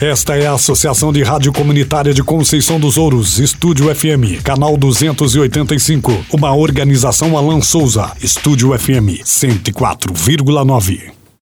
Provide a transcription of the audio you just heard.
Esta é a Associação de Rádio Comunitária de Conceição dos Ouros, Estúdio FM, canal 285. Uma organização Alan Souza, Estúdio FM 104,9.